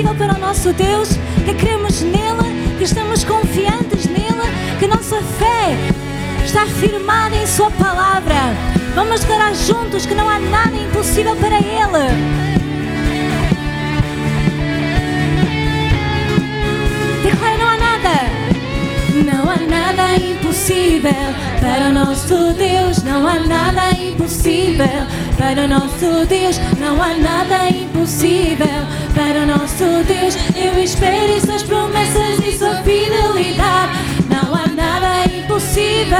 para o nosso Deus, que cremos nele, que estamos confiantes nele, que nossa fé está firmada em Sua palavra. Vamos declarar juntos que não há nada impossível para Ele. Declara: não há nada. Não há nada impossível para o nosso Deus. Não há nada impossível para o nosso Deus. Não há nada impossível para o nosso Deus. Eu espero suas promessas e sua fidelidade. Não há nada impossível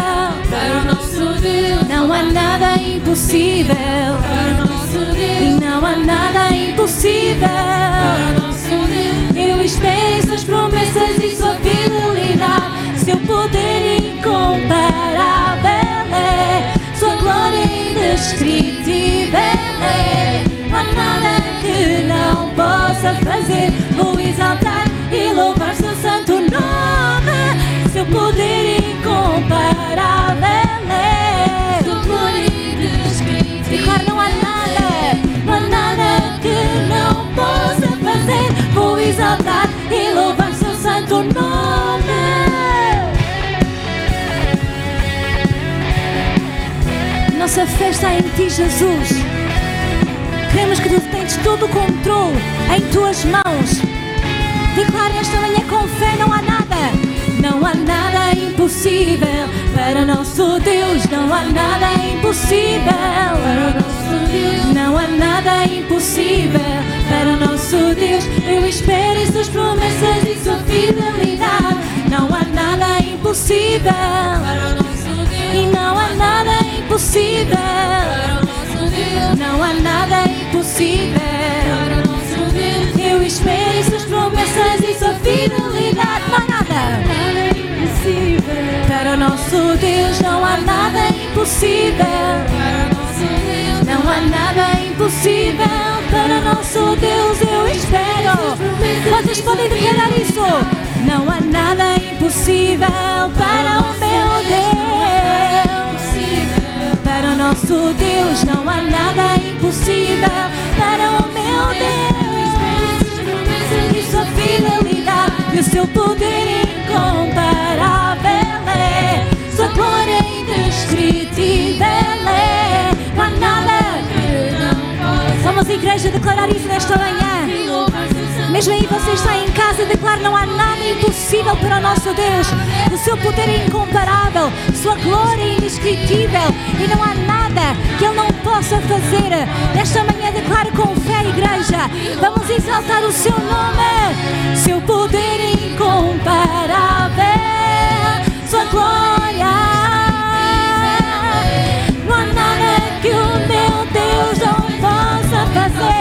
para o nosso Deus. Não há nada impossível para o nosso Deus. Não há nada impossível para o nosso Deus. Eu espero suas promessas e sua fidelidade seu poder incomparável é, sua glória indescritível Não há nada que não possa fazer ou exaltar e louvar seu santo nome. Seu poder incomparável é, sua glória indescritível. Não há nada, não há nada que não possa fazer ou exaltar Nossa fé está em Ti, Jesus. Cremos que Tu tens todo o controle em Tuas mãos. Declara esta manhã com fé: não há nada, não há nada impossível para nosso Deus. Não há nada impossível para nosso Deus. Não há nada impossível para nosso Deus. Eu espero em Suas promessas e Sua fidelidade. Não há nada impossível para nosso Deus. E não há nada impossível. Não há nada impossível. Eu espero suas promessas e sua fidelidade. Não há nada impossível. Para o nosso Deus não há nada impossível. Não há nada impossível. Para o nosso Deus eu espero. Quantos podem declarar isso? Não há nada impossível para o meu Deus. Para o nosso Deus não há nada impossível. Para o meu Deus, e sua fidelidade e o seu poder incomparável é. Sua glória indescritível é. Não há nada que não possa. Vamos, igreja, declarar isso nesta manhã. Mesmo aí você está em casa declara não há nada impossível para o nosso Deus. O seu poder é incomparável, sua glória é indescritível e não há nada que Ele não possa fazer. Nesta manhã declare com fé, igreja. Vamos exaltar o seu nome, seu poder é incomparável, sua glória. Não há nada que o meu Deus não possa fazer.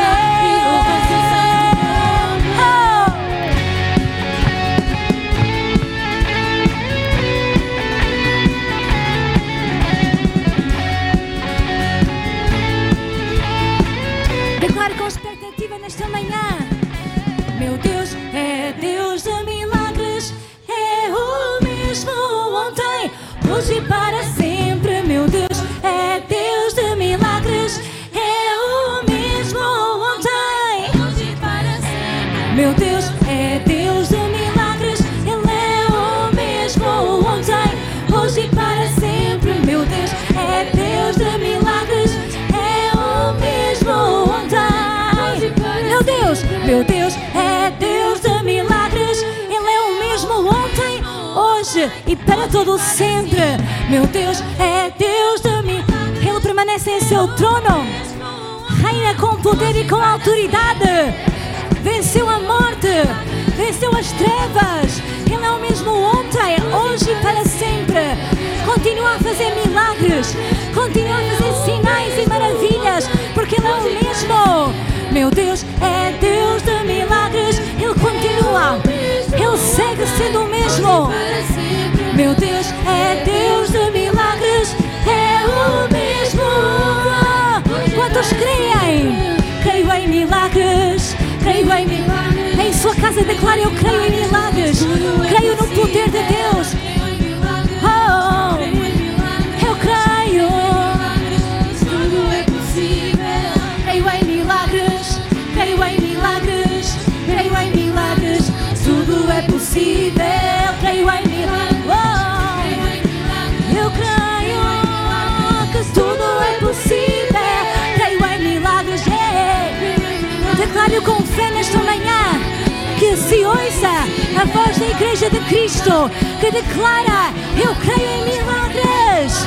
Voz da Igreja de Cristo que declara: Eu creio em milagres.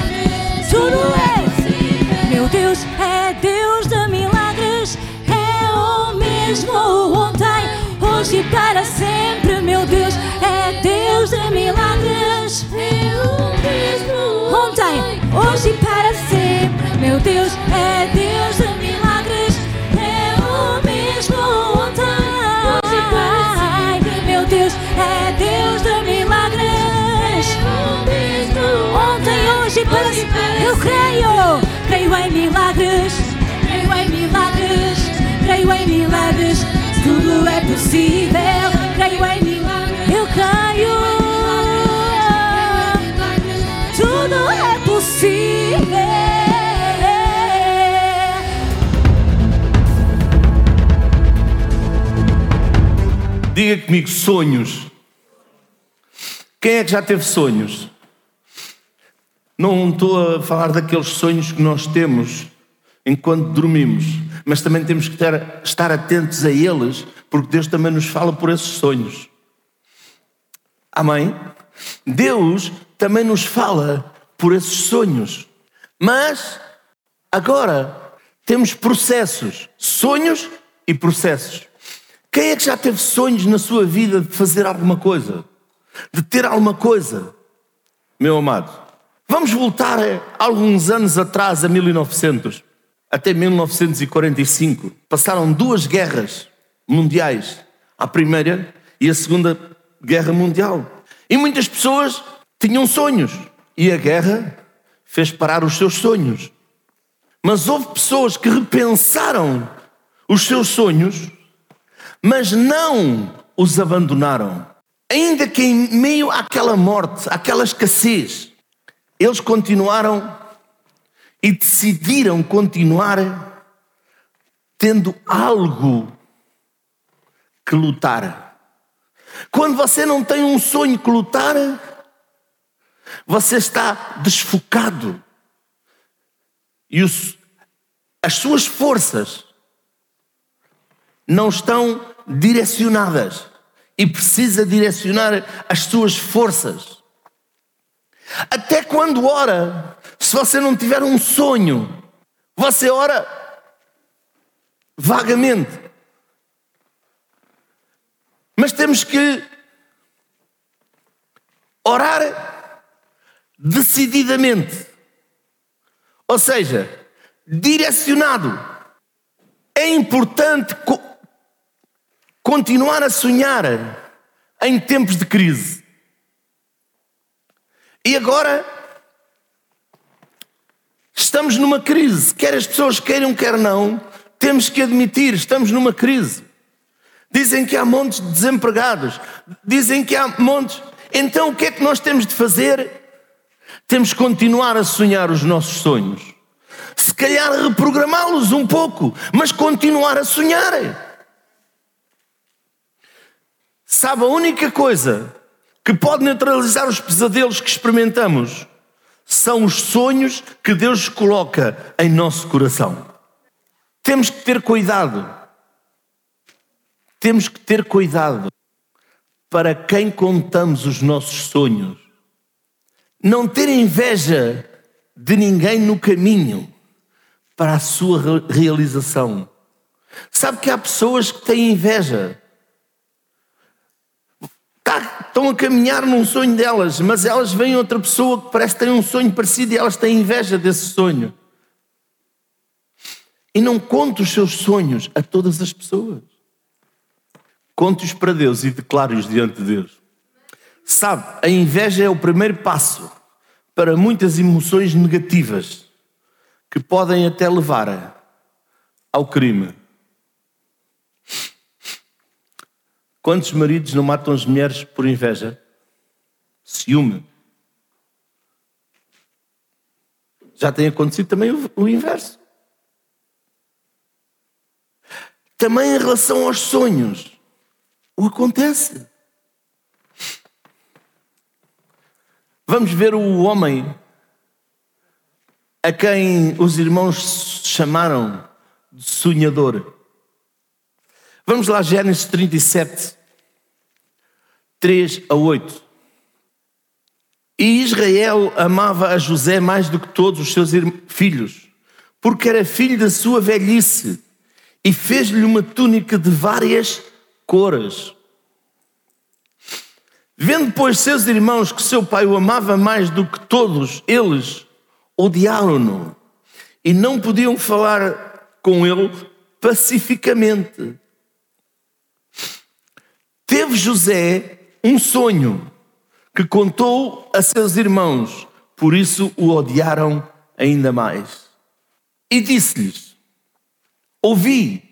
Tudo é. Meu Deus é Deus de milagres. É o mesmo ontem, hoje e para sempre. Meu Deus é Deus de milagres. É o mesmo ontem, hoje e para sempre. Meu Deus é Deus Eu creio, creio em milagres. Creio em milagres. Creio em milagres. Tudo é possível. Creio em milagres. Eu creio. Tudo é possível. Diga comigo, sonhos. Quem é que já teve sonhos? Não estou a falar daqueles sonhos que nós temos enquanto dormimos, mas também temos que ter- estar atentos a eles, porque Deus também nos fala por esses sonhos. Amém? Deus também nos fala por esses sonhos. Mas agora temos processos, sonhos e processos. Quem é que já teve sonhos na sua vida de fazer alguma coisa? De ter alguma coisa? Meu amado, vamos voltar alguns anos atrás, a 1900, até 1945. Passaram duas guerras mundiais, a primeira e a segunda guerra mundial. E muitas pessoas tinham sonhos e a guerra fez parar os seus sonhos. Mas houve pessoas que repensaram os seus sonhos mas não os abandonaram. Ainda que em meio àquela morte, àquela escassez, eles continuaram e decidiram continuar tendo algo que lutar. Quando você não tem um sonho que lutar, você está desfocado. E os- as suas forças não estão direcionadas e precisa direcionar as suas forças. Até quando ora, se você não tiver um sonho, você ora vagamente. Mas temos que orar decididamente. Ou seja, direcionado. É importante co- continuar a sonhar em tempos de crise. E agora estamos numa crise, quer as pessoas queiram, quer não, temos que admitir, estamos numa crise. Dizem que há montes de desempregados, dizem que há montes. Então o que é que nós temos de fazer? Temos que continuar a sonhar os nossos sonhos. Se calhar reprogramá-los um pouco, mas continuar a sonhar. Sabe, a única coisa que pode neutralizar os pesadelos que experimentamos são os sonhos que Deus coloca em nosso coração. Temos que ter cuidado. Temos que ter cuidado para quem contamos os nossos sonhos. Não ter inveja de ninguém no caminho para a sua re- realização. Sabe que há pessoas que têm inveja. Estão a caminhar num sonho delas, mas elas veem outra pessoa que parece que tem um sonho parecido e elas têm inveja desse sonho. E não conte os seus sonhos a todas as pessoas. Conte-os para Deus e declare-os diante de Deus. Sabe, a inveja é o primeiro passo para muitas emoções negativas que podem até levar ao crime. Quantos maridos não matam as mulheres por inveja? Ciúme. Já tem acontecido também o, o inverso. Também em relação aos sonhos, o acontece. Vamos ver o homem a quem os irmãos chamaram de sonhador. Vamos lá, Gênesis 37, 3 a 8. E Israel amava a José mais do que todos os seus filhos, porque era filho da sua velhice, e fez-lhe uma túnica de várias cores. Vendo, pois, seus irmãos que seu pai o amava mais do que todos, eles odiaram-no e não podiam falar com ele pacificamente. Teve José um sonho que contou a seus irmãos, por isso o odiaram ainda mais. E disse-lhes: Ouvi,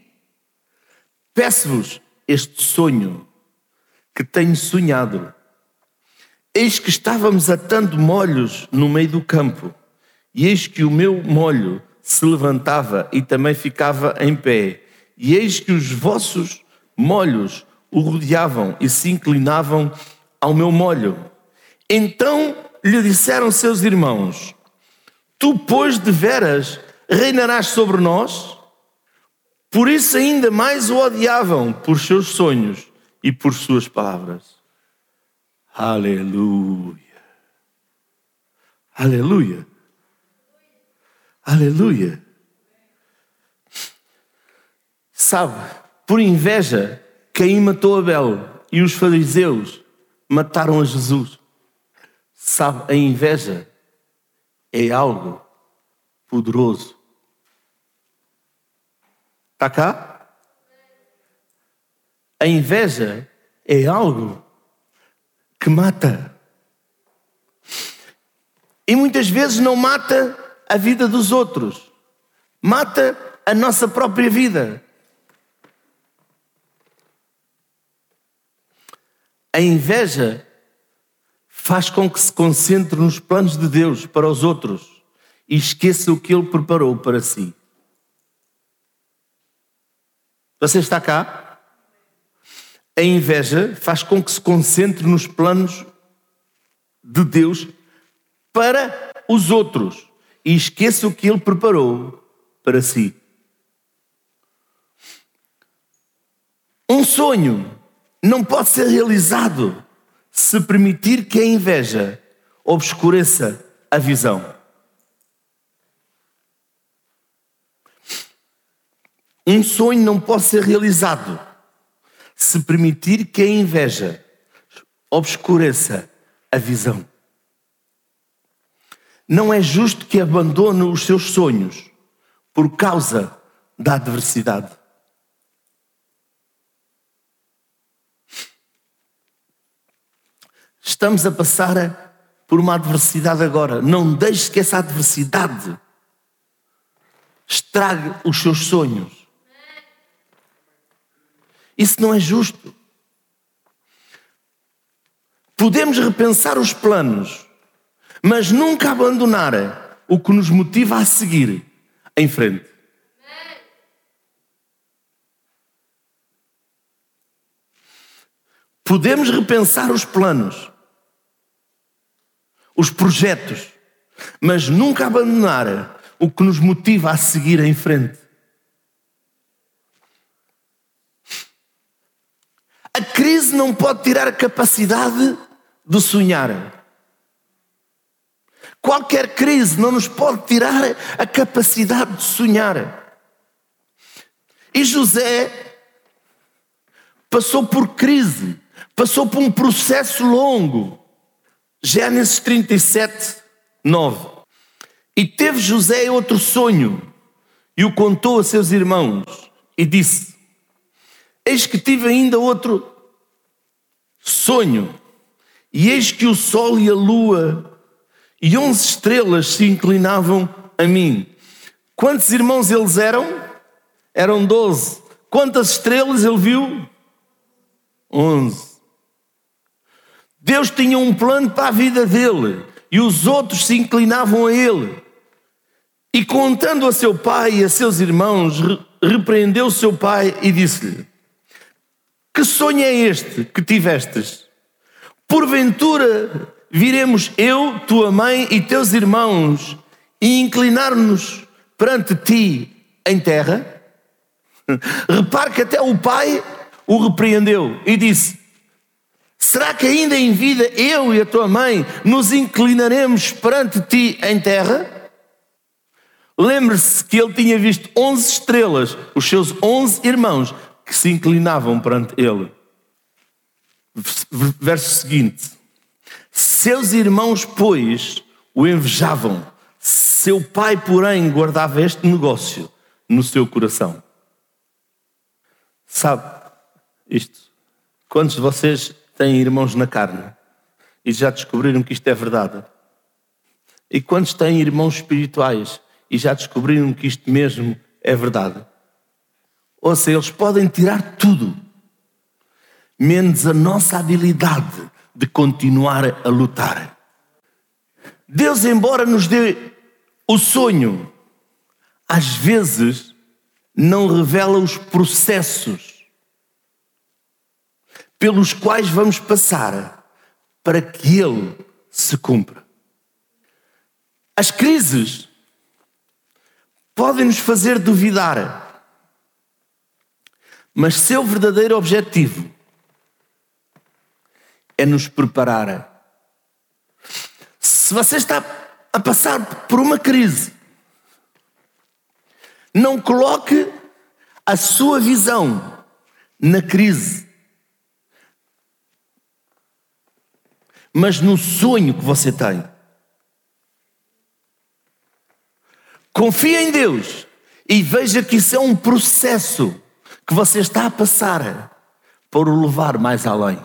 peço-vos este sonho que tenho sonhado. Eis que estávamos atando molhos no meio do campo, e eis que o meu molho se levantava e também ficava em pé, e eis que os vossos molhos o rodeavam e se inclinavam ao meu molho. Então lhe disseram seus irmãos: Tu, pois, de veras reinarás sobre nós? Por isso, ainda mais o odiavam por seus sonhos e por suas palavras. Aleluia. Aleluia. Aleluia. Sabe, por inveja, Caim matou Abel e os fariseus mataram a Jesus. Sabe, a inveja é algo poderoso. Está cá? A inveja é algo que mata. E muitas vezes não mata a vida dos outros, mata a nossa própria vida. A inveja faz com que se concentre nos planos de Deus para os outros e esqueça o que Ele preparou para si. Você está cá? A inveja faz com que se concentre nos planos de Deus para os outros e esqueça o que Ele preparou para si. Um sonho não pode ser realizado se permitir que a inveja obscureça a visão. Um sonho não pode ser realizado se permitir que a inveja obscureça a visão. Não é justo que abandone os seus sonhos por causa da adversidade. Estamos a passar por uma adversidade agora. Não deixe que essa adversidade estrague os seus sonhos. Isso não é justo. Podemos repensar os planos, mas nunca abandonar o que nos motiva a seguir em frente. Podemos repensar os planos, os projetos, mas nunca abandonar o que nos motiva a seguir em frente. A crise não pode tirar a capacidade de sonhar. Qualquer crise não nos pode tirar a capacidade de sonhar. E José passou por crise, passou por um processo longo. Gênesis 37, 9. E teve José outro sonho e o contou a seus irmãos e disse: Eis que tive ainda outro sonho, e eis que o sol e a lua e onze estrelas se inclinavam a mim. Quantos irmãos eles eram? Eram doze. Quantas estrelas ele viu? Onze. Deus tinha um plano para a vida dele e os outros se inclinavam a ele. E contando a seu pai e a seus irmãos, repreendeu seu pai e disse-lhe: Que sonho é este que tivestes? Porventura viremos eu, tua mãe e teus irmãos e inclinar-nos perante ti em terra? Repare que até o pai o repreendeu e disse: Será que ainda em vida eu e a tua mãe nos inclinaremos perante ti em terra? Lembre-se que ele tinha visto onze estrelas, os seus onze irmãos, que se inclinavam perante ele. Verso seguinte: Seus irmãos, pois, o invejavam. Seu pai, porém, guardava este negócio no seu coração. Sabe isto? Quantos de vocês têm irmãos na carne e já descobriram que isto é verdade? E quantos têm irmãos espirituais e já descobriram que isto mesmo é verdade? Ou seja, eles podem tirar tudo, menos a nossa habilidade de continuar a lutar. Deus, embora nos dê o sonho, às vezes não revela os processos pelos quais vamos passar para que Ele se cumpra. As crises podem nos fazer duvidar, mas seu verdadeiro objetivo é nos preparar se você está a passar por uma crise, não coloque a sua visão na crise, mas no sonho que você tem. Confie em Deus e veja que isso é um processo que você está a passar para o levar mais além.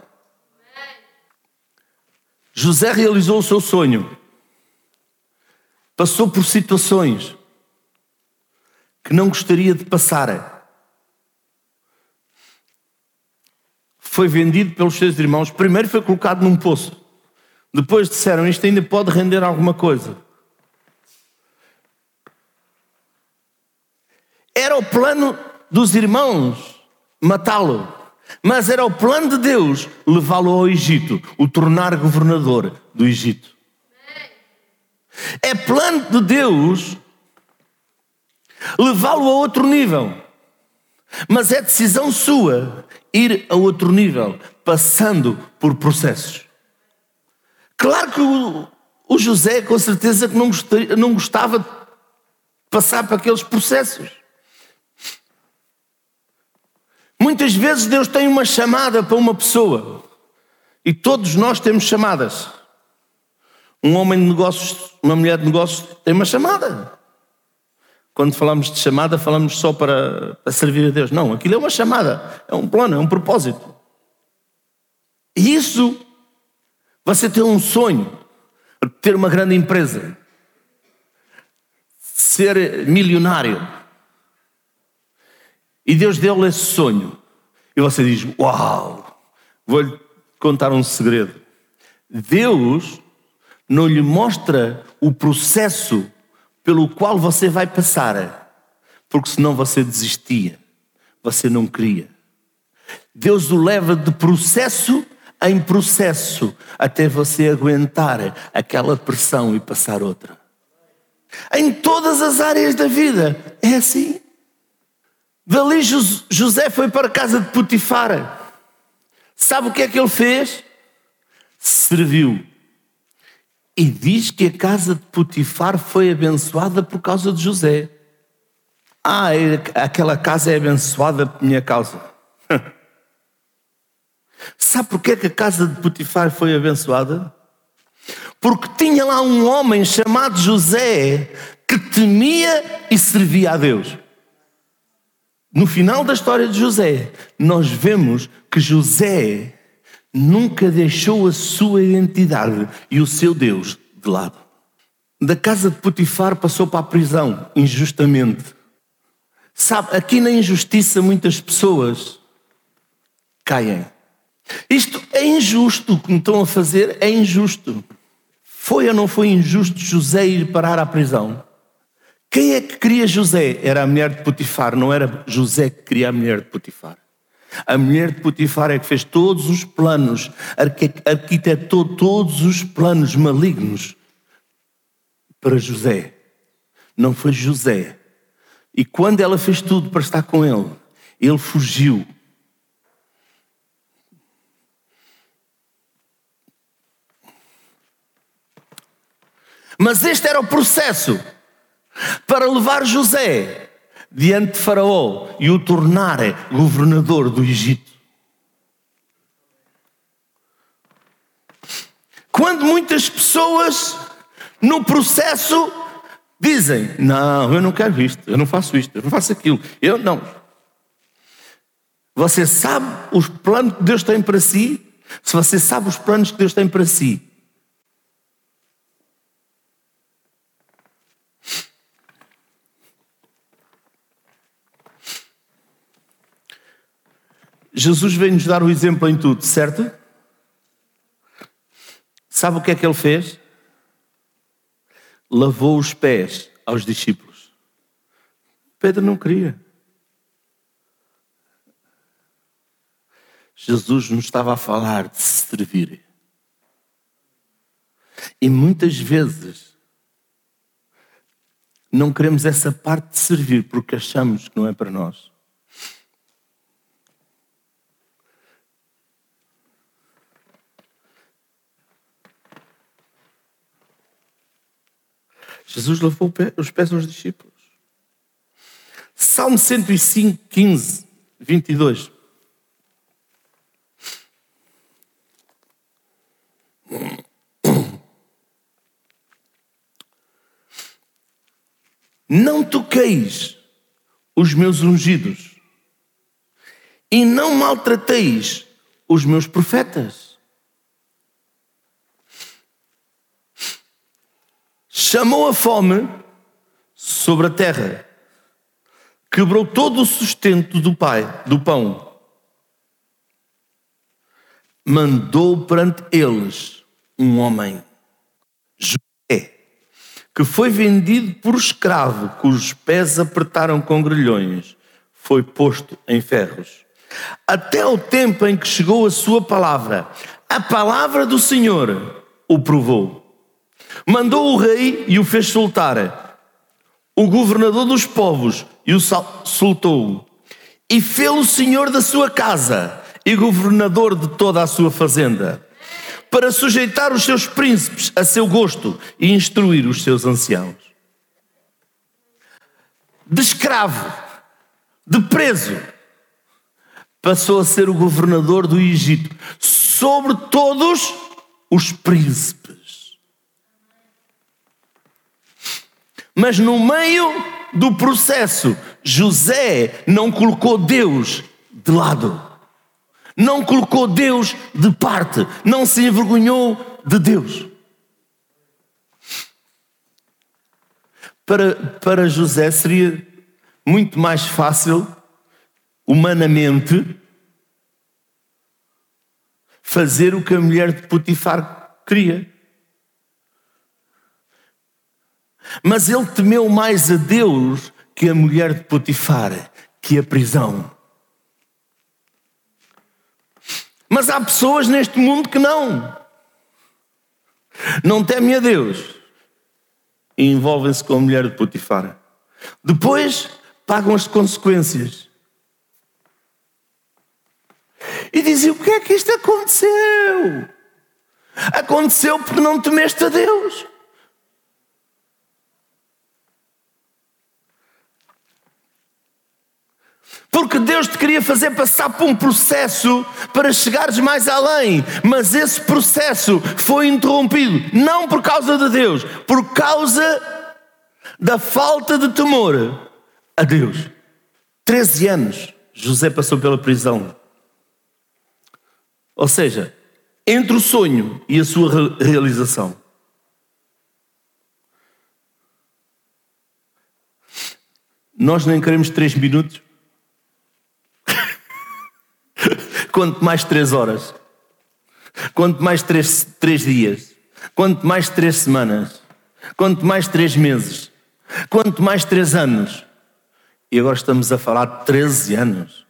José realizou o seu sonho, passou por situações que não gostaria de passar. Foi vendido pelos seus irmãos. Primeiro foi colocado num poço. Depois disseram: Isto ainda pode render alguma coisa. Era o plano dos irmãos matá-lo. Mas era o plano de Deus levá-lo ao Egito, o tornar governador do Egito. É plano de Deus levá-lo a outro nível. Mas é decisão sua ir a outro nível, passando por processos. Claro que o, o José, com certeza, que não, gostaria, não gostava de passar por aqueles processos. Muitas vezes Deus tem uma chamada para uma pessoa e todos nós temos chamadas. Um homem de negócios, uma mulher de negócios tem uma chamada. Quando falamos de chamada, falamos só para, para servir a Deus. Não, aquilo é uma chamada, é um plano, é um propósito. E isso, você tem um sonho, ter uma grande empresa, ser milionário e Deus deu-lhe esse sonho. E você diz: Uau! Vou-lhe contar um segredo. Deus não lhe mostra o processo pelo qual você vai passar, porque senão você desistia, você não queria. Deus o leva de processo em processo até você aguentar aquela pressão e passar outra. Em todas as áreas da vida é assim. Dali José foi para a casa de Potifar. Sabe o que é que ele fez? Serviu. E diz que a casa de Potifar foi abençoada por causa de José. Ah, é, aquela casa é abençoada por minha causa. Sabe porquê que a casa de Potifar foi abençoada? Porque tinha lá um homem chamado José que temia e servia a Deus. No final da história de José, nós vemos que José nunca deixou a sua identidade e o seu Deus de lado. Da casa de Potifar passou para a prisão, injustamente. Sabe, aqui na injustiça muitas pessoas caem. Isto é injusto, o que me estão a fazer é injusto. Foi ou não foi injusto José ir parar à prisão? Quem é que queria José? Era a mulher de Potifar, não era José que queria a mulher de Potifar. A mulher de Potifar é que fez todos os planos, arquitetou todos os planos malignos para José. Não foi José. E quando ela fez tudo para estar com ele, ele fugiu. Mas este era o processo para levar José diante de Faraó e o tornar governador do Egito. Quando muitas pessoas no processo dizem: Não, eu não quero isto, eu não faço isto, eu não faço aquilo, eu não. Você sabe os planos que Deus tem para si? Se você sabe os planos que Deus tem para si, Jesus vem-nos dar o exemplo em tudo, certo? Sabe o que é que ele fez? Lavou os pés aos discípulos. Pedro não queria. Jesus nos estava a falar de se servir. E muitas vezes não queremos essa parte de servir porque achamos que não é para nós. Jesus lavou os pés aos discípulos. Salmo 105, 15, 22. Não toqueis os meus ungidos e não maltrateis os meus profetas. Chamou a fome sobre a terra, quebrou todo o sustento do pai, do pão, mandou perante eles um homem, José, que foi vendido por escravo, cujos pés apertaram com grilhões, foi posto em ferros. Até o tempo em que chegou a sua palavra, a palavra do Senhor o provou Mandou o rei e o fez soltar. O governador dos povos e o soltou. E fê-lo senhor da sua casa e governador de toda a sua fazenda, para sujeitar os seus príncipes a seu gosto e instruir os seus anciãos. De escravo, de preso, passou a ser o governador do Egito sobre todos os príncipes. Mas no meio do processo, José não colocou Deus de lado, não colocou Deus de parte, não se envergonhou de Deus. Para, para José seria muito mais fácil, humanamente, fazer o que a mulher de Potifar queria. Mas ele temeu mais a Deus que a mulher de Potifar, que a prisão. Mas há pessoas neste mundo que não. Não temem a Deus e envolvem-se com a mulher de Potifar. Depois pagam as consequências. E dizem: o que é que isto aconteceu? Aconteceu porque não temeste a Deus. Porque Deus te queria fazer passar por um processo para chegares mais além, mas esse processo foi interrompido, não por causa de Deus, por causa da falta de temor a Deus. 13 anos José passou pela prisão. Ou seja, entre o sonho e a sua realização. Nós nem queremos três minutos Quanto mais três horas, quanto mais três, três dias, quanto mais três semanas, quanto mais três meses, quanto mais três anos. E agora estamos a falar de 13 anos.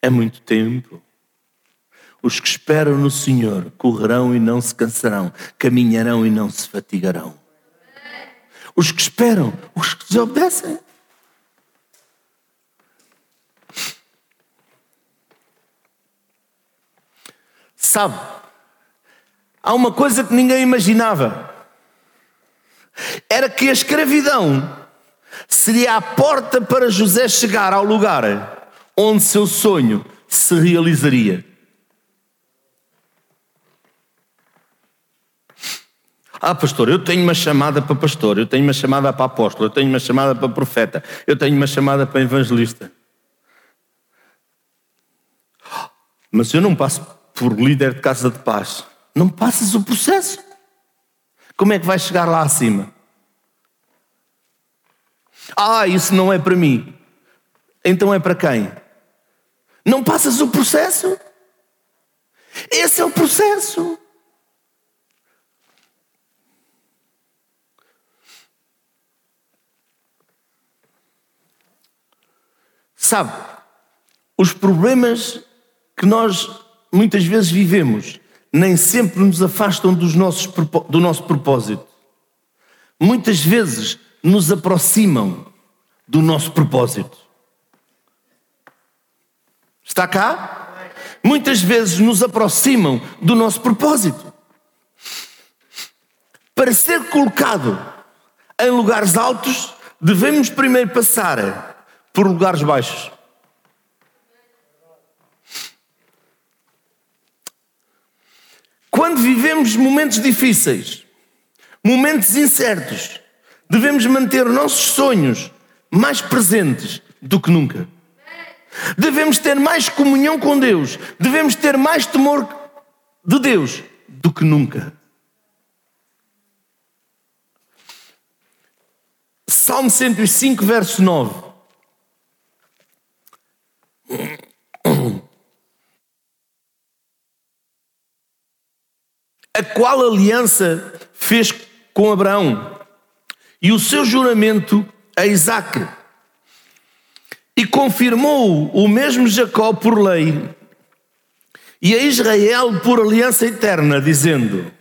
É muito tempo. Os que esperam no Senhor correrão e não se cansarão, caminharão e não se fatigarão. Os que esperam, os que desobedecem. Sabe, há uma coisa que ninguém imaginava. era que a escravidão seria a porta para José chegar ao lugar onde seu sonho se realizaria. Ah, pastor, eu tenho uma chamada para pastor, eu tenho uma chamada para apóstolo, eu tenho uma chamada para profeta, eu tenho uma chamada para evangelista. Mas eu não passo por líder de casa de paz. Não passas o processo. Como é que vais chegar lá acima? Ah, isso não é para mim. Então é para quem? Não passas o processo. Esse é o processo. Sabe, os problemas que nós muitas vezes vivemos nem sempre nos afastam dos nossos, do nosso propósito. Muitas vezes nos aproximam do nosso propósito. Está cá? Muitas vezes nos aproximam do nosso propósito. Para ser colocado em lugares altos, devemos primeiro passar por lugares baixos. Quando vivemos momentos difíceis, momentos incertos, devemos manter nossos sonhos mais presentes do que nunca. Devemos ter mais comunhão com Deus, devemos ter mais temor de Deus do que nunca. Salmo 105, verso 9. a qual aliança fez com Abraão e o seu juramento a Isaac. E confirmou o mesmo Jacó por lei e a Israel por aliança eterna, dizendo: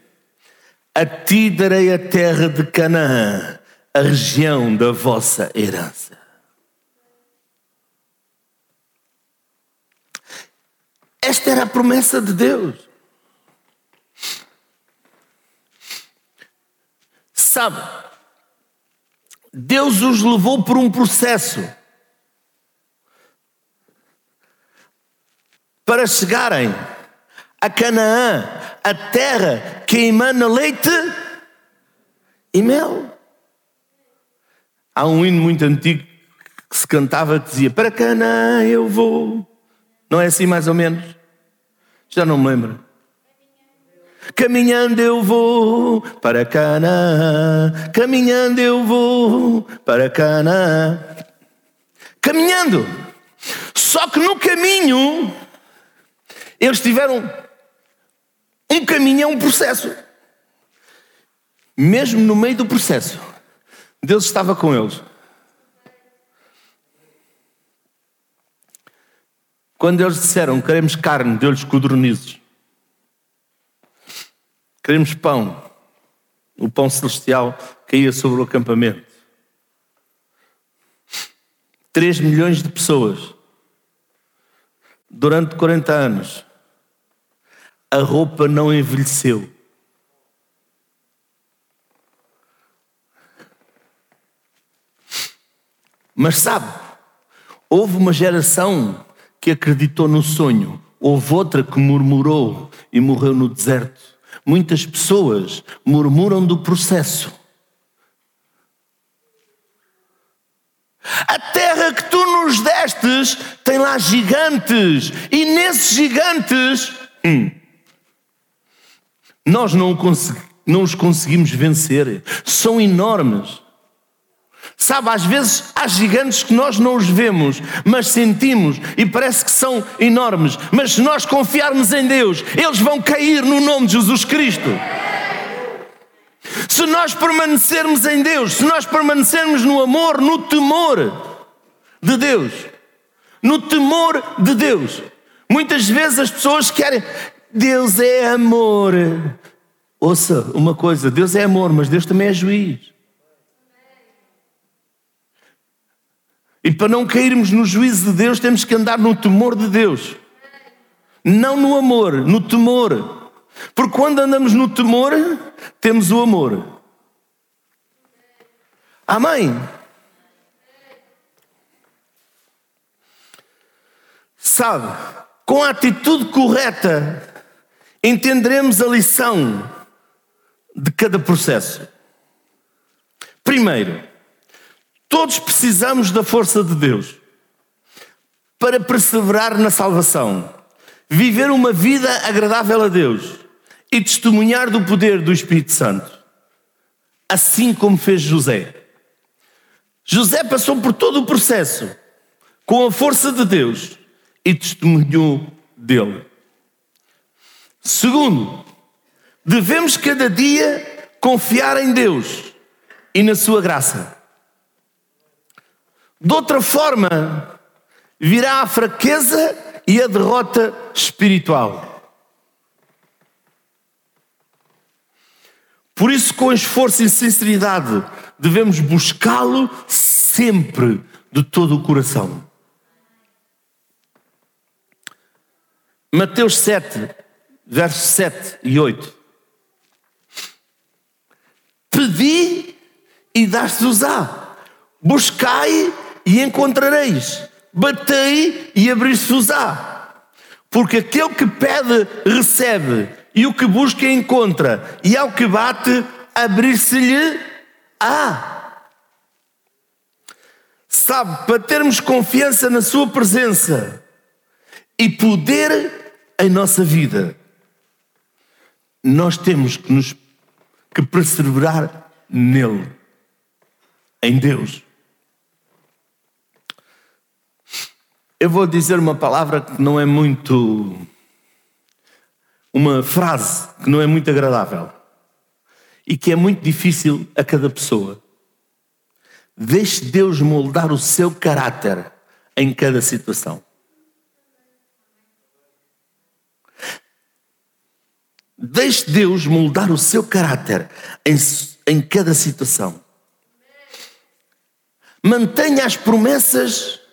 A ti darei a terra de Canaã, a região da vossa herança. Esta era a promessa de Deus. Sabe, Deus os levou por um processo para chegarem a Canaã, a terra que emana leite e mel. Há um hino muito antigo que se cantava que dizia: Para Canaã eu vou. Não é assim mais ou menos? Já não me lembro. Caminhando eu vou para Canaã, caminhando eu vou para Canaã. Caminhando. Só que no caminho eles tiveram um caminho, é um processo. Mesmo no meio do processo, Deus estava com eles. Quando eles disseram queremos carne, deu-lhes codornizes. Queremos pão. O pão celestial caía sobre o acampamento. Três milhões de pessoas. Durante 40 anos. A roupa não envelheceu. Mas sabe, houve uma geração que acreditou no sonho, houve outra que murmurou e morreu no deserto. Muitas pessoas murmuram do processo. A terra que tu nos destes tem lá gigantes, e nesses gigantes hum, nós não, não os conseguimos vencer, são enormes. Sabe, às vezes há gigantes que nós não os vemos, mas sentimos e parece que são enormes. Mas se nós confiarmos em Deus, eles vão cair no nome de Jesus Cristo. Se nós permanecermos em Deus, se nós permanecermos no amor, no temor de Deus, no temor de Deus. Muitas vezes as pessoas querem, Deus é amor. Ouça uma coisa: Deus é amor, mas Deus também é juiz. E para não cairmos no juízo de Deus, temos que andar no temor de Deus. Não no amor, no temor. Porque quando andamos no temor, temos o amor. Amém? Sabe, com a atitude correta, entenderemos a lição de cada processo. Primeiro, todos precisamos da força de Deus para perseverar na salvação, viver uma vida agradável a Deus e testemunhar do poder do Espírito Santo, assim como fez José. José passou por todo o processo com a força de Deus e testemunhou dele. Segundo, devemos cada dia confiar em Deus e na Sua graça. De outra forma, virá a fraqueza e a derrota espiritual. Por isso, com esforço e sinceridade, devemos buscá-lo sempre de todo o coração. Mateus 7, versos 7 e 8. Pedi e dar-se-vos-á. Buscai e encontrareis. Batei e abrir-se-vos-á. Porque aquele que pede, recebe, e o que busca, encontra, e ao que bate, abrir-se-lhe-á. Sabe, para termos confiança na Sua presença e poder em nossa vida, nós temos que nos que perseverar nele, em Deus. Eu vou dizer uma palavra que não é muito. uma frase que não é muito agradável e que é muito difícil a cada pessoa. Deixe Deus moldar o seu caráter em cada situação. Deixe Deus moldar o seu caráter em, em cada situação. Mantenha as promessas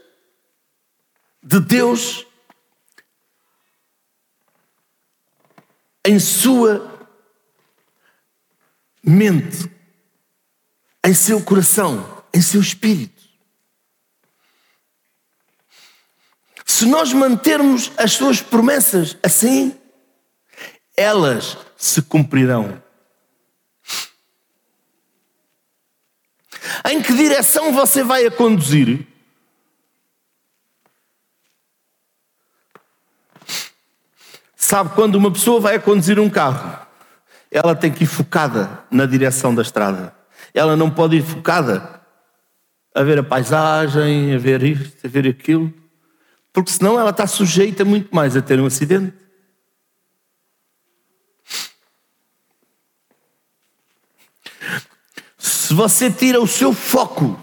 de Deus em sua mente, em seu coração, em seu espírito. Se nós mantermos as suas promessas assim, elas se cumprirão. Em que direção você vai a conduzir? Sabe, quando uma pessoa vai a conduzir um carro, ela tem que ir focada na direção da estrada. Ela não pode ir focada a ver a paisagem, a ver isto, a ver aquilo, porque senão ela está sujeita muito mais a ter um acidente. Se você tira o seu foco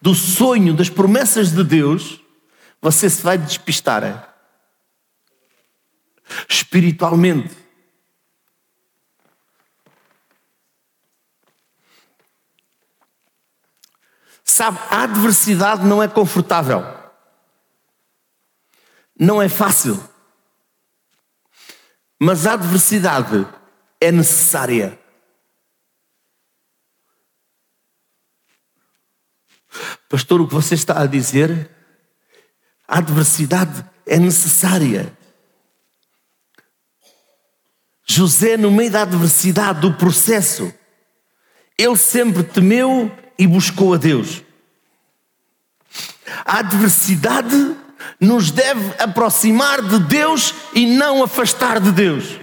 do sonho, das promessas de Deus, você se vai despistar? Espiritualmente. Sabe, a adversidade não é confortável, não é fácil, mas a adversidade é necessária. Pastor, o que você está a dizer? A adversidade é necessária. José, no meio da adversidade, do processo, ele sempre temeu e buscou a Deus. A adversidade nos deve aproximar de Deus e não afastar de Deus.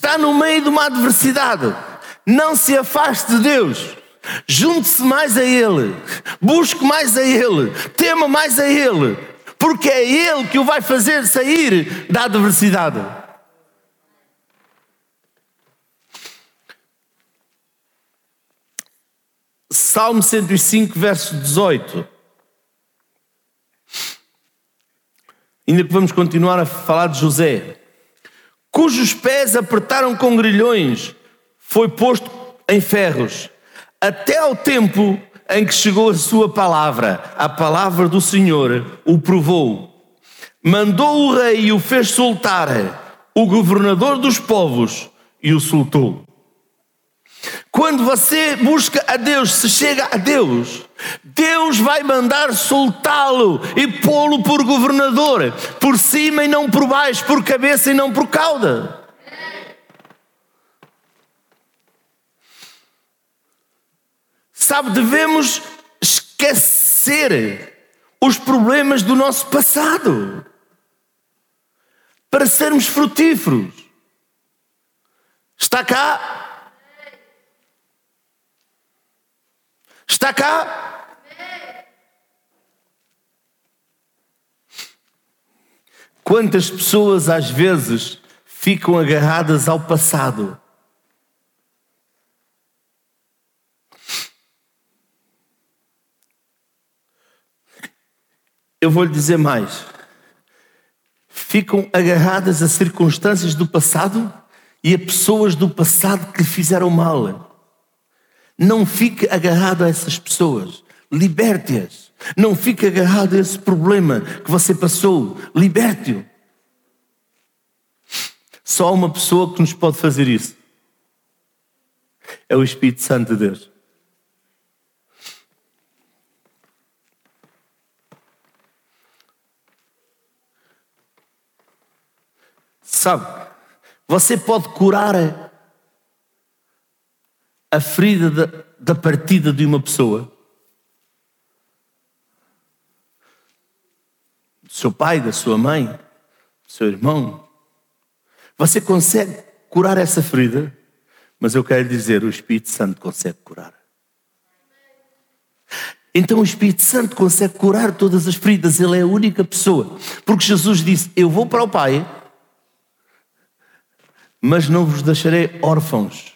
está no meio de uma adversidade, não se afaste de Deus. Junte-se mais a Ele, busque mais a Ele, tema mais a Ele, porque é Ele que o vai fazer sair da adversidade. Salmo 105, verso 18. Ainda que vamos continuar a falar de José. Cujos pés apertaram com grilhões, foi posto em ferros, até ao tempo em que chegou a sua palavra, a palavra do Senhor o provou. Mandou o rei e o fez soltar, o governador dos povos e o soltou. Quando você busca a Deus, se chega a Deus, Deus vai mandar soltá-lo e pô-lo por governador, por cima e não por baixo, por cabeça e não por cauda. Sabe, devemos esquecer os problemas do nosso passado para sermos frutíferos. Está cá? Está cá? Quantas pessoas às vezes ficam agarradas ao passado? Eu vou lhe dizer mais. Ficam agarradas a circunstâncias do passado e a pessoas do passado que lhe fizeram mal. Não fique agarrado a essas pessoas. Liberte-as. Não fique agarrado a esse problema que você passou. Liberte-o. Só uma pessoa que nos pode fazer isso. É o Espírito Santo de Deus. Sabe, você pode curar a ferida da, da partida de uma pessoa. Do seu pai, da sua mãe, do seu irmão. Você consegue curar essa ferida, mas eu quero dizer, o Espírito Santo consegue curar. Então o Espírito Santo consegue curar todas as feridas, ele é a única pessoa. Porque Jesus disse: Eu vou para o Pai mas não vos deixarei órfãos.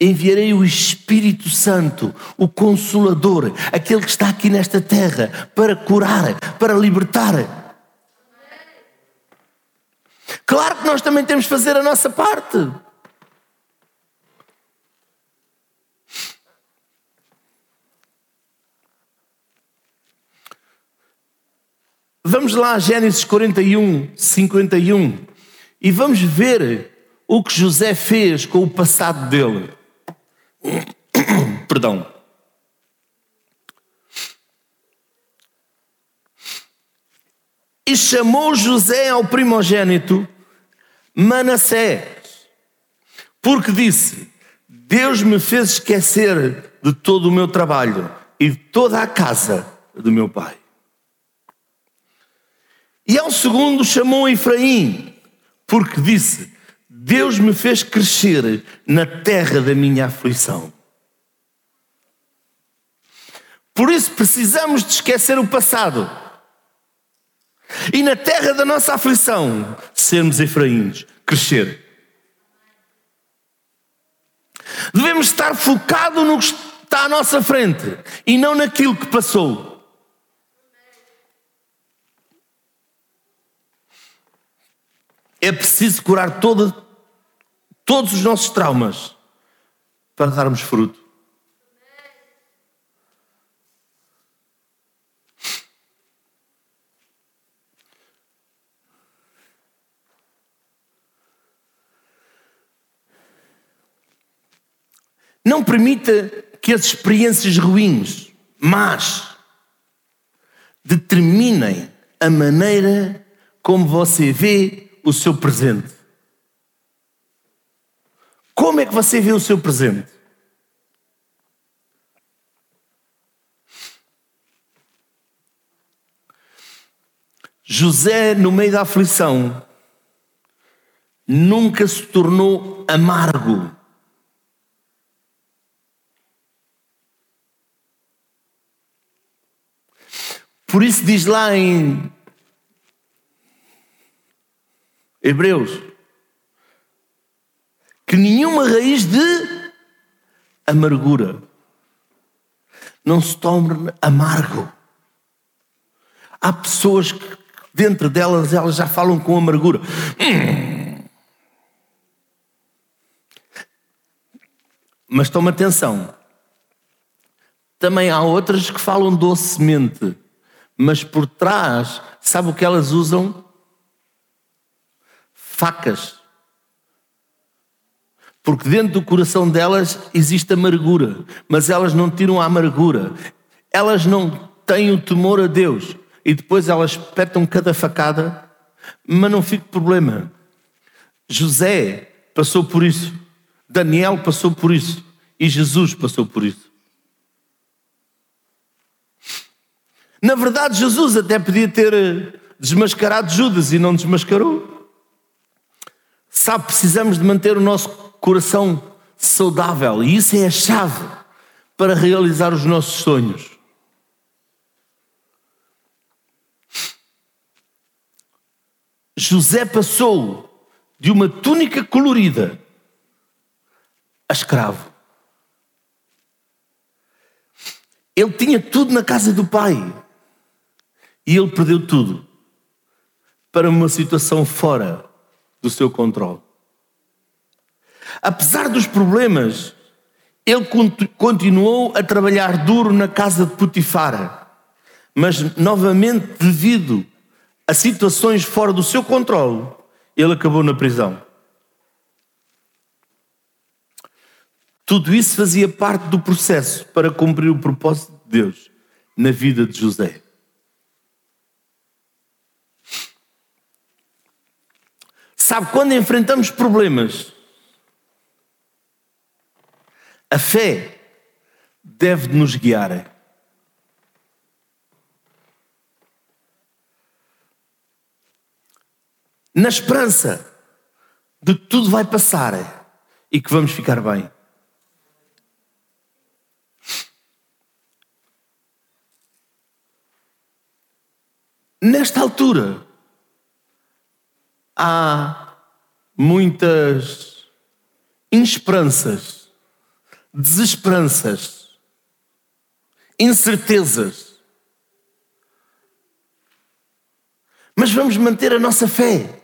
Enviarei o Espírito Santo, o Consolador, aquele que está aqui nesta terra para curar, para libertar. Claro que nós também temos de fazer a nossa parte. Vamos lá a Gênesis 41, 51 e vamos ver o que José fez com o passado dele. Perdão. E chamou José ao primogênito Manassés, porque disse: Deus me fez esquecer de todo o meu trabalho e de toda a casa do meu pai. E ao segundo chamou Efraim, porque disse: Deus me fez crescer na terra da minha aflição. Por isso precisamos de esquecer o passado. E na terra da nossa aflição, sermos Efraíns, crescer. Devemos estar focados no que está à nossa frente e não naquilo que passou. É preciso curar toda, todos os nossos traumas para darmos fruto. Não permita que as experiências ruins, mas determinem a maneira como você vê o seu presente. Como é que você vê o seu presente? José, no meio da aflição, nunca se tornou amargo. Por isso diz lá em Hebreus que nenhuma raiz de amargura não se torne amargo. Há pessoas que dentro delas elas já falam com amargura. Hum. Mas toma atenção. Também há outras que falam docemente, mas por trás, sabe o que elas usam? Facas Porque dentro do coração delas existe amargura, mas elas não tiram a amargura, elas não têm o temor a Deus e depois elas petam cada facada, mas não fica problema. José passou por isso, Daniel passou por isso e Jesus passou por isso. Na verdade, Jesus até podia ter desmascarado Judas e não desmascarou. Sabe, precisamos de manter o nosso coração saudável e isso é a chave para realizar os nossos sonhos. José passou de uma túnica colorida a escravo. Ele tinha tudo na casa do pai e ele perdeu tudo para uma situação fora do seu controle. Apesar dos problemas, ele continuou a trabalhar duro na casa de Potifar, mas novamente, devido a situações fora do seu controle, ele acabou na prisão. Tudo isso fazia parte do processo para cumprir o propósito de Deus na vida de José. Sabe, quando enfrentamos problemas, a fé deve nos guiar. Na esperança de que tudo vai passar e que vamos ficar bem. Nesta altura, há muitas insperanças, desesperanças, incertezas. Mas vamos manter a nossa fé.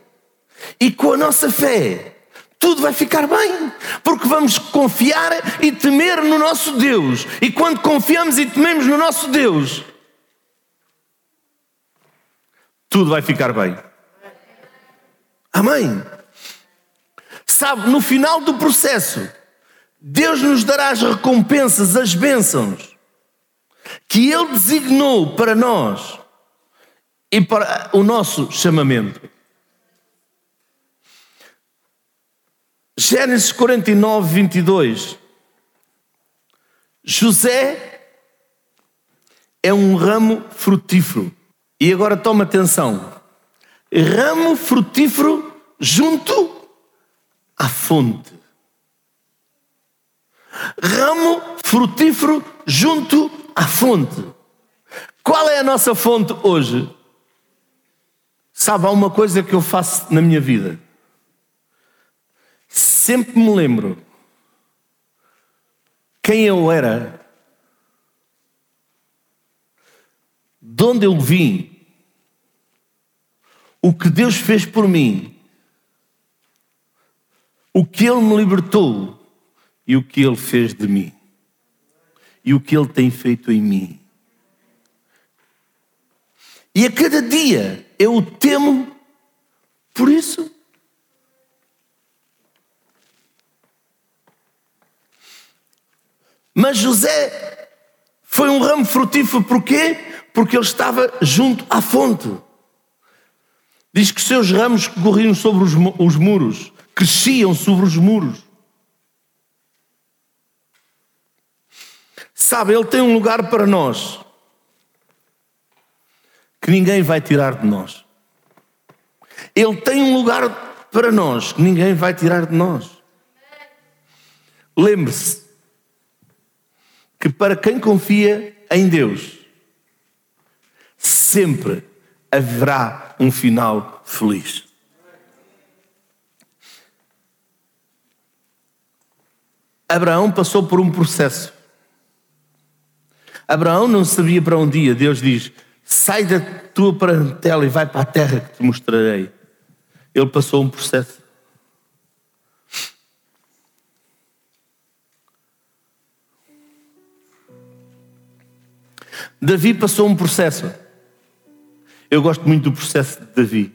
E com a nossa fé, tudo vai ficar bem, porque vamos confiar e temer no nosso Deus. E quando confiamos e tememos no nosso Deus, tudo vai ficar bem. Amém. Sabe, no final do processo, Deus nos dará as recompensas, as bênçãos que Ele designou para nós e para o nosso chamamento. Gênesis 49, 22. José é um ramo frutífero. E agora toma atenção ramo frutífero junto à fonte. Ramo frutífero junto à fonte. Qual é a nossa fonte hoje? Sabe, há uma coisa que eu faço na minha vida. Sempre me lembro quem eu era, de onde eu vim, o que Deus fez por mim, o que Ele me libertou e o que Ele fez de mim, e o que Ele tem feito em mim. E a cada dia eu o temo por isso. Mas José foi um ramo frutífero, porquê? Porque ele estava junto à fonte. Diz que seus ramos corriam sobre os, os muros, cresciam sobre os muros. Sabe, Ele tem um lugar para nós que ninguém vai tirar de nós. Ele tem um lugar para nós que ninguém vai tirar de nós. Lembre-se que para quem confia em Deus, sempre haverá um final feliz. Abraão passou por um processo. Abraão não sabia para um dia. Deus diz: sai da tua parentela e vai para a terra que te mostrarei. Ele passou um processo. Davi passou um processo. Eu gosto muito do processo de Davi.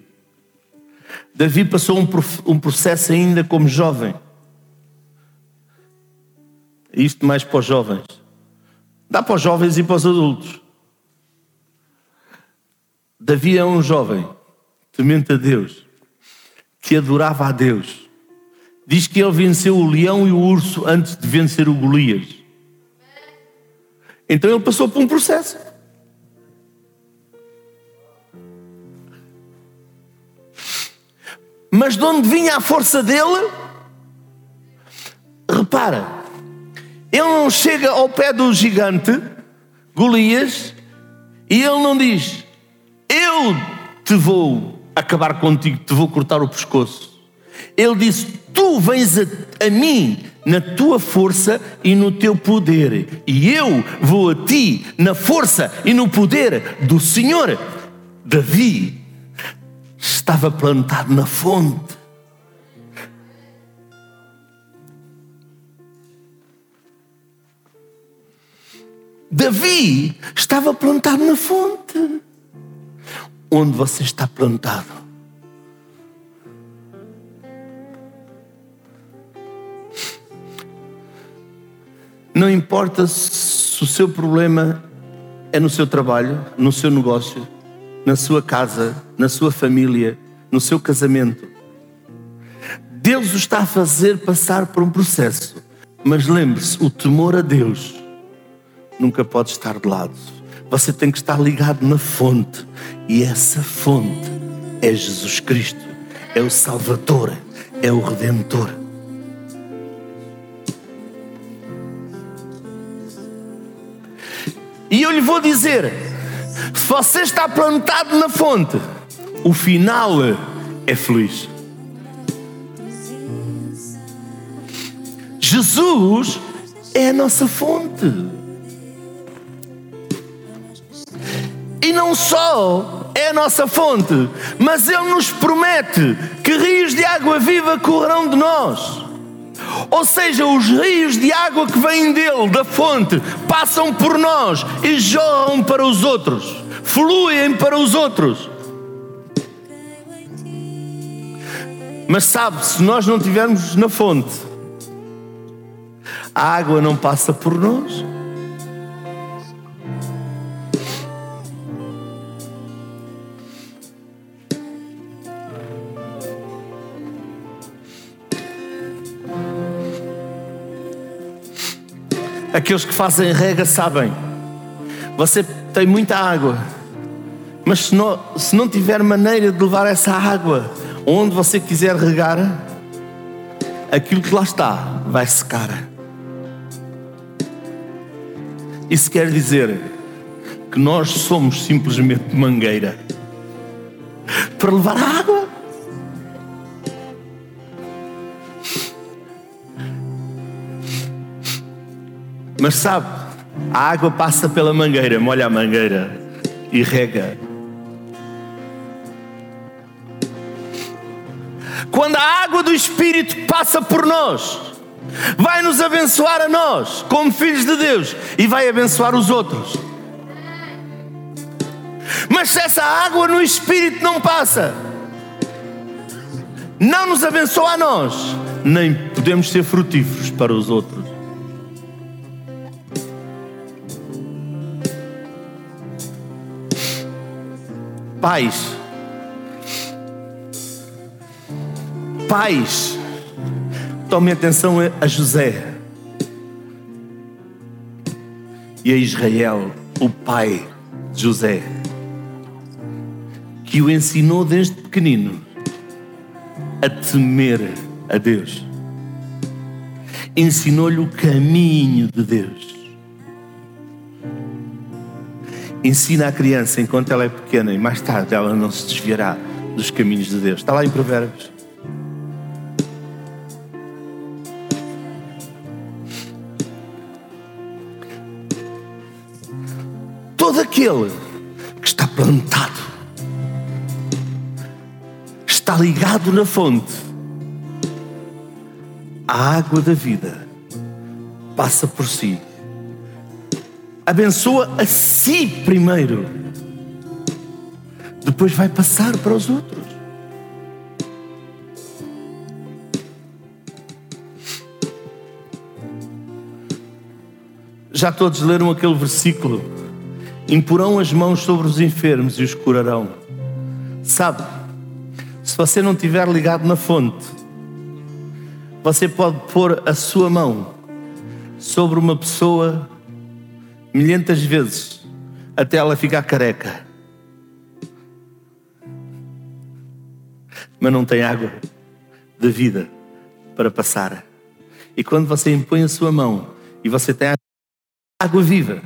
Davi passou um, um processo ainda como jovem. Isto mais para os jovens. Dá para os jovens e para os adultos. Davi é um jovem temente a Deus, que adorava a Deus. Diz que ele venceu o leão e o urso antes de vencer o Golias. Então ele passou por um processo. Mas de onde vinha a força dele? Repara, ele não chega ao pé do gigante, Golias, e ele não diz: Eu te vou acabar contigo, te vou cortar o pescoço. Ele disse: Tu vens a, a mim na tua força e no teu poder, e eu vou a ti na força e no poder do Senhor. Davi estava plantado na fonte. Davi estava plantado na fonte. Onde você está plantado? Não importa se o seu problema é no seu trabalho, no seu negócio, na sua casa, na sua família, no seu casamento. Deus o está a fazer passar por um processo. Mas lembre-se, o temor a Deus nunca pode estar de lado. Você tem que estar ligado na fonte. E essa fonte é Jesus Cristo, é o Salvador, é o Redentor. E eu lhe vou dizer: se você está plantado na fonte, o final é feliz. Jesus é a nossa fonte. Não só é a nossa fonte, mas Ele nos promete que rios de água viva correrão de nós. Ou seja, os rios de água que vêm dele, da fonte, passam por nós e jorram para os outros, fluem para os outros. Mas sabe, se nós não estivermos na fonte, a água não passa por nós. Aqueles que fazem rega sabem. Você tem muita água, mas se não, se não tiver maneira de levar essa água onde você quiser regar, aquilo que lá está vai secar. Isso quer dizer que nós somos simplesmente mangueira para levar a água. Mas sabe, a água passa pela mangueira, molha a mangueira e rega. Quando a água do Espírito passa por nós, vai nos abençoar a nós, como filhos de Deus, e vai abençoar os outros. Mas se essa água no Espírito não passa, não nos abençoa a nós, nem podemos ser frutíferos para os outros. Pais, pais, tome atenção a José. E a Israel, o pai de José, que o ensinou desde pequenino a temer a Deus, ensinou-lhe o caminho de Deus. Ensina a criança enquanto ela é pequena e mais tarde ela não se desviará dos caminhos de Deus. Está lá em Provérbios. Todo aquele que está plantado, está ligado na fonte, a água da vida passa por si abençoa a si primeiro, depois vai passar para os outros. Já todos leram aquele versículo: Imporão as mãos sobre os enfermos e os curarão. Sabe, se você não estiver ligado na fonte, você pode pôr a sua mão sobre uma pessoa milhentas vezes até ela ficar careca. Mas não tem água da vida para passar. E quando você impõe a sua mão e você tem água viva,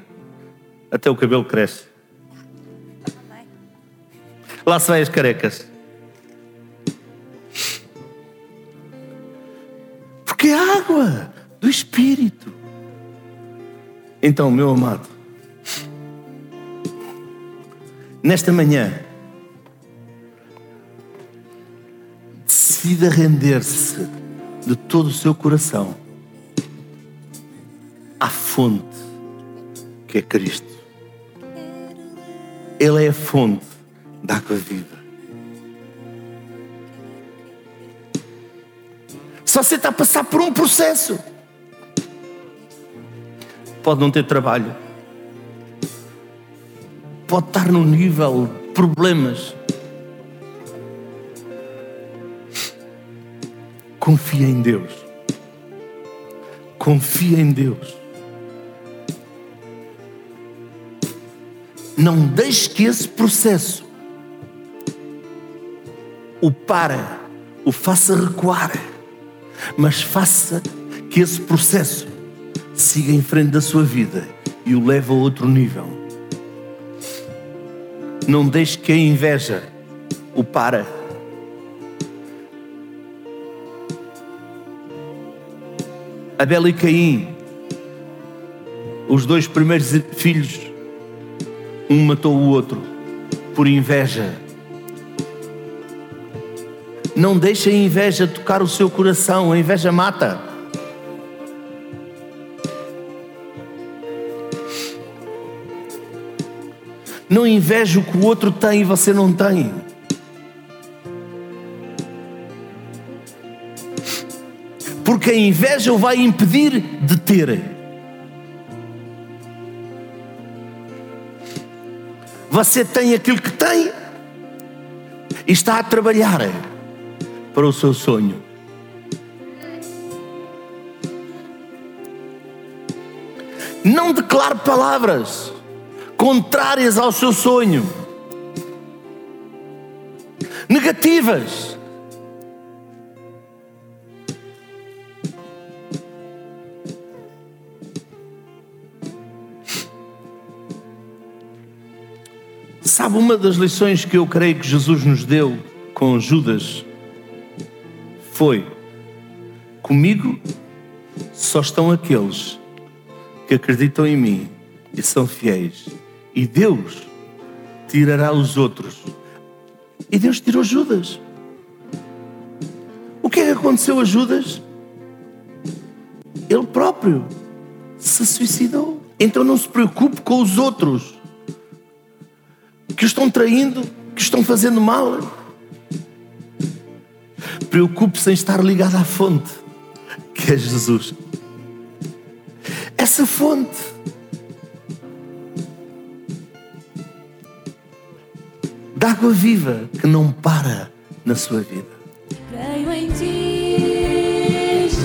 até o cabelo cresce. Lá se vai as carecas. Porque é água do Espírito. Então, meu amado, nesta manhã, decida render-se de todo o seu coração à fonte que é Cristo. Ele é a fonte da água viva. Só você está a passar por um processo. Pode não ter trabalho. Pode estar num nível de problemas. Confia em Deus. Confia em Deus. Não deixe que esse processo o para, o faça recuar, mas faça que esse processo siga em frente da sua vida e o leve a outro nível. Não deixe que a inveja o para. Abel e Caim, os dois primeiros filhos, um matou o outro por inveja. Não deixe a inveja tocar o seu coração, a inveja mata. Não inveje o que o outro tem e você não tem. Porque a inveja o vai impedir de ter. Você tem aquilo que tem e está a trabalhar para o seu sonho. Não declare palavras contrárias ao seu sonho, negativas. Sabe, uma das lições que eu creio que Jesus nos deu com Judas foi: comigo só estão aqueles que acreditam em mim e são fiéis, e Deus tirará os outros. E Deus tirou Judas. O que é que aconteceu a Judas? Ele próprio se suicidou. Então não se preocupe com os outros que estão traindo, que estão fazendo mal. Preocupe-se em estar ligado à fonte, que é Jesus. Essa fonte de água viva que não para na sua vida. Creio em ti, Jesus.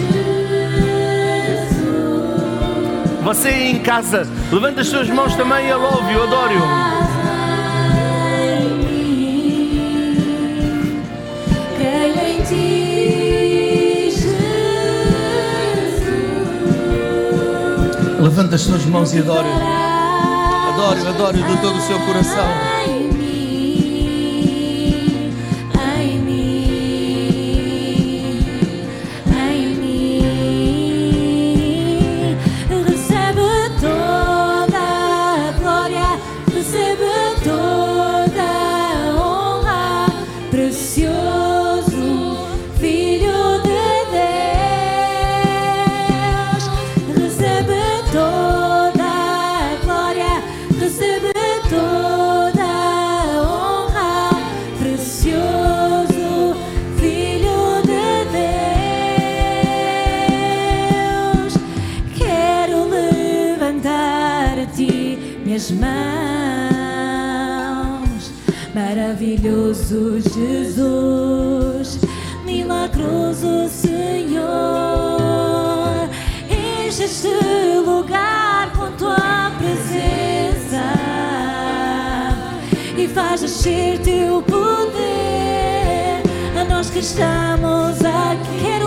Você aí em casa, levanta as suas mãos também e em ti, Jesus. Levanta as suas mãos e adore-o. Adore-o, adore-o do todo o seu coração. maravilhoso Jesus, milagroso Senhor, enche este lugar com tua presença e faz descer teu poder a nós que estamos aqui.